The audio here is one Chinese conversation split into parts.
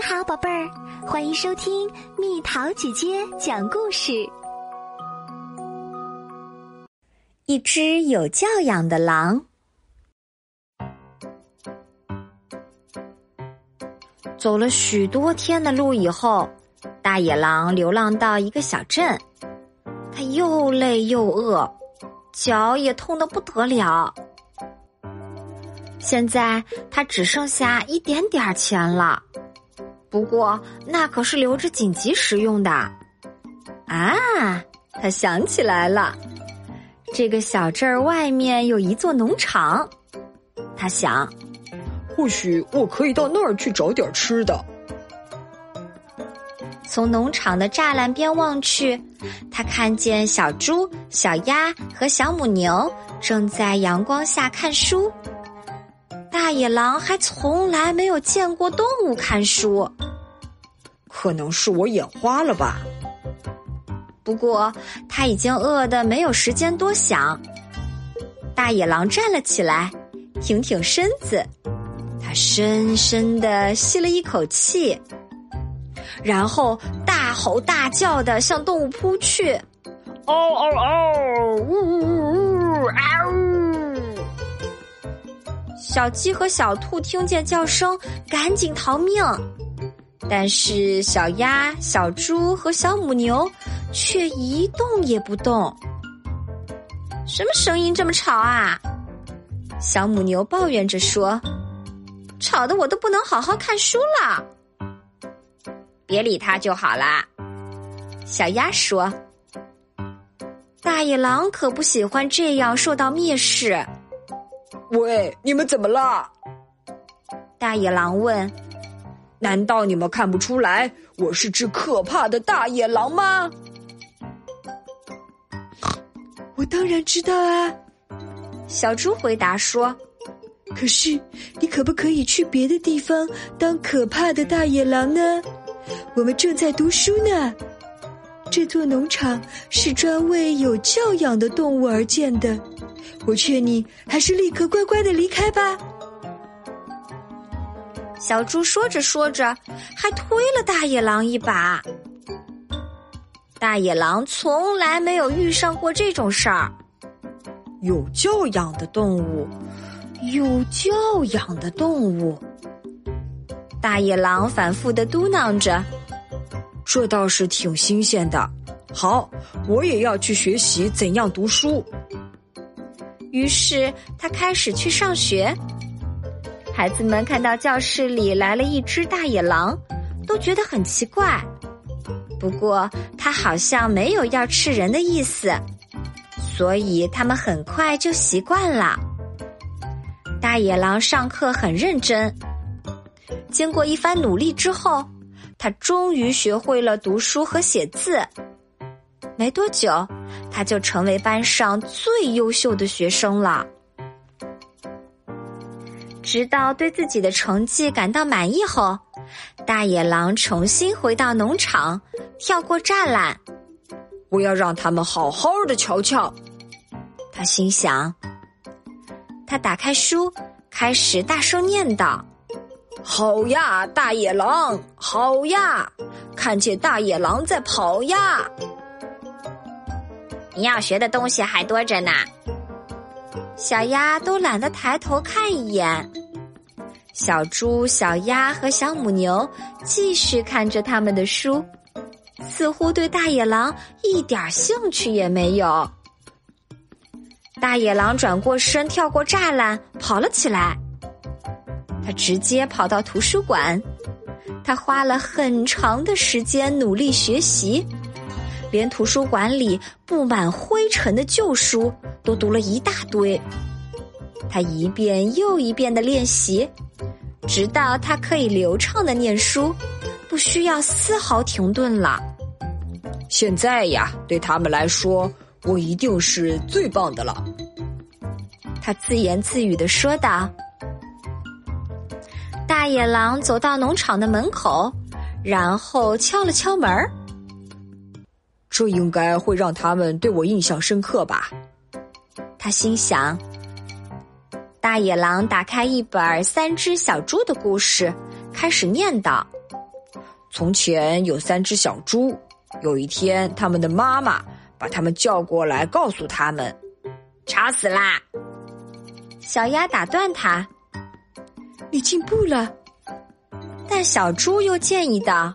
你好，宝贝儿，欢迎收听蜜桃姐姐讲故事。一只有教养的狼，走了许多天的路以后，大野狼流浪到一个小镇。他又累又饿，脚也痛得不得了。现在他只剩下一点点钱了。不过，那可是留着紧急使用的。啊，他想起来了，这个小镇儿外面有一座农场。他想，或许我可以到那儿去找点吃的。从农场的栅栏边望去，他看见小猪、小鸭和小母牛正在阳光下看书。大野狼还从来没有见过动物看书，可能是我眼花了吧。不过他已经饿得没有时间多想。大野狼站了起来，挺挺身子，他深深的吸了一口气，然后大吼大叫的向动物扑去。嗷嗷嗷！呜呜呜！嗷！小鸡和小兔听见叫声，赶紧逃命。但是小鸭、小猪和小母牛却一动也不动。什么声音这么吵啊？小母牛抱怨着说：“吵得我都不能好好看书了。”别理它就好啦。小鸭说：“大野狼可不喜欢这样受到蔑视。”喂，你们怎么了？大野狼问：“难道你们看不出来我是只可怕的大野狼吗？”我当然知道啊，小猪回答说：“可是你可不可以去别的地方当可怕的大野狼呢？我们正在读书呢。这座农场是专为有教养的动物而建的。”我劝你还是立刻乖乖的离开吧。小猪说着说着，还推了大野狼一把。大野狼从来没有遇上过这种事儿。有教养的动物，有教养的动物。大野狼反复的嘟囔着：“这倒是挺新鲜的。好，我也要去学习怎样读书。”于是他开始去上学。孩子们看到教室里来了一只大野狼，都觉得很奇怪。不过他好像没有要吃人的意思，所以他们很快就习惯了。大野狼上课很认真，经过一番努力之后，他终于学会了读书和写字。没多久。他就成为班上最优秀的学生了。直到对自己的成绩感到满意后，大野狼重新回到农场，跳过栅栏。我要让他们好好的瞧瞧。他心想。他打开书，开始大声念道：“好呀，大野狼！好呀，看见大野狼在跑呀！”你要学的东西还多着呢，小鸭都懒得抬头看一眼。小猪、小鸭和小母牛继续看着他们的书，似乎对大野狼一点兴趣也没有。大野狼转过身，跳过栅栏，跑了起来。他直接跑到图书馆，他花了很长的时间努力学习。连图书馆里布满灰尘的旧书都读了一大堆，他一遍又一遍的练习，直到他可以流畅的念书，不需要丝毫停顿了。现在呀，对他们来说，我一定是最棒的了。他自言自语的说道。大野狼走到农场的门口，然后敲了敲门儿。这应该会让他们对我印象深刻吧？他心想。大野狼打开一本《三只小猪》的故事，开始念叨：“从前有三只小猪，有一天，他们的妈妈把他们叫过来，告诉他们：“吵死啦！”小鸭打断他：“你进步了。”但小猪又建议道：“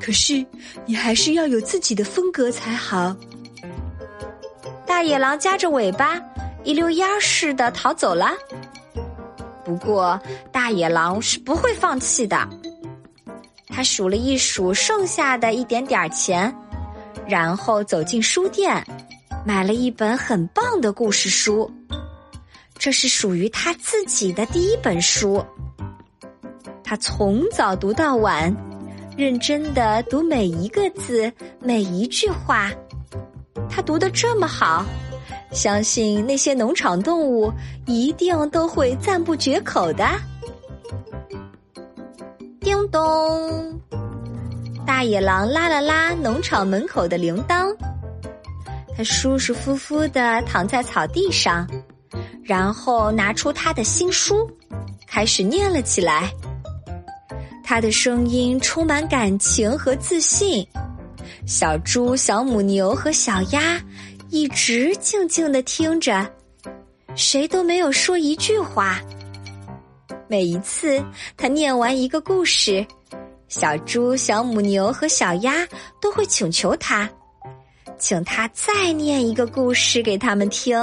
可是你还是要有自己的风格才好。”大野狼夹着尾巴，一溜烟似的逃走了。不过，大野狼是不会放弃的。他数了一数剩下的一点点钱，然后走进书店，买了一本很棒的故事书。这是属于他自己的第一本书。他从早读到晚，认真的读每一个字，每一句话。他读的这么好，相信那些农场动物一定都会赞不绝口的。叮咚，大野狼拉了拉农场门口的铃铛，他舒舒服服的躺在草地上，然后拿出他的新书，开始念了起来。他的声音充满感情和自信。小猪、小母牛和小鸭一直静静的听着，谁都没有说一句话。每一次他念完一个故事，小猪、小母牛和小鸭都会请求他，请他再念一个故事给他们听。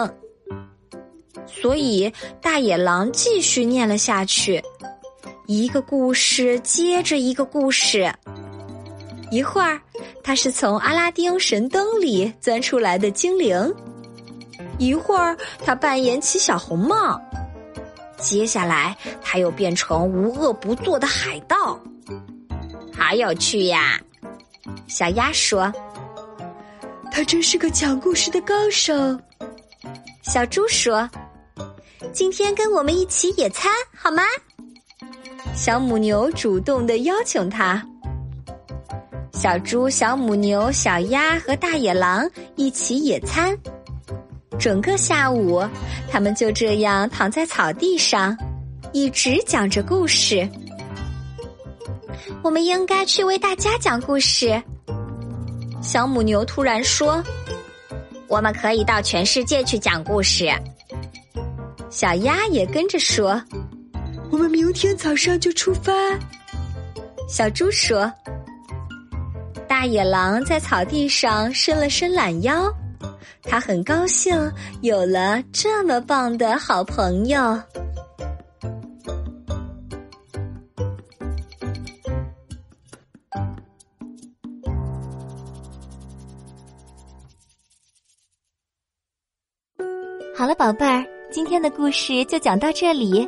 所以大野狼继续念了下去，一个故事接着一个故事。一会儿，他是从阿拉丁神灯里钻出来的精灵；一会儿，他扮演起小红帽；接下来，他又变成无恶不作的海盗。好有趣呀！小鸭说：“他真是个讲故事的高手。”小猪说：“今天跟我们一起野餐好吗？”小母牛主动的邀请他。小猪、小母牛、小鸭和大野狼一起野餐，整个下午，他们就这样躺在草地上，一直讲着故事。我们应该去为大家讲故事。小母牛突然说：“我们可以到全世界去讲故事。”小鸭也跟着说：“我们明天早上就出发。”小猪说。大野狼在草地上伸了伸懒腰，他很高兴有了这么棒的好朋友。好了，宝贝儿，今天的故事就讲到这里。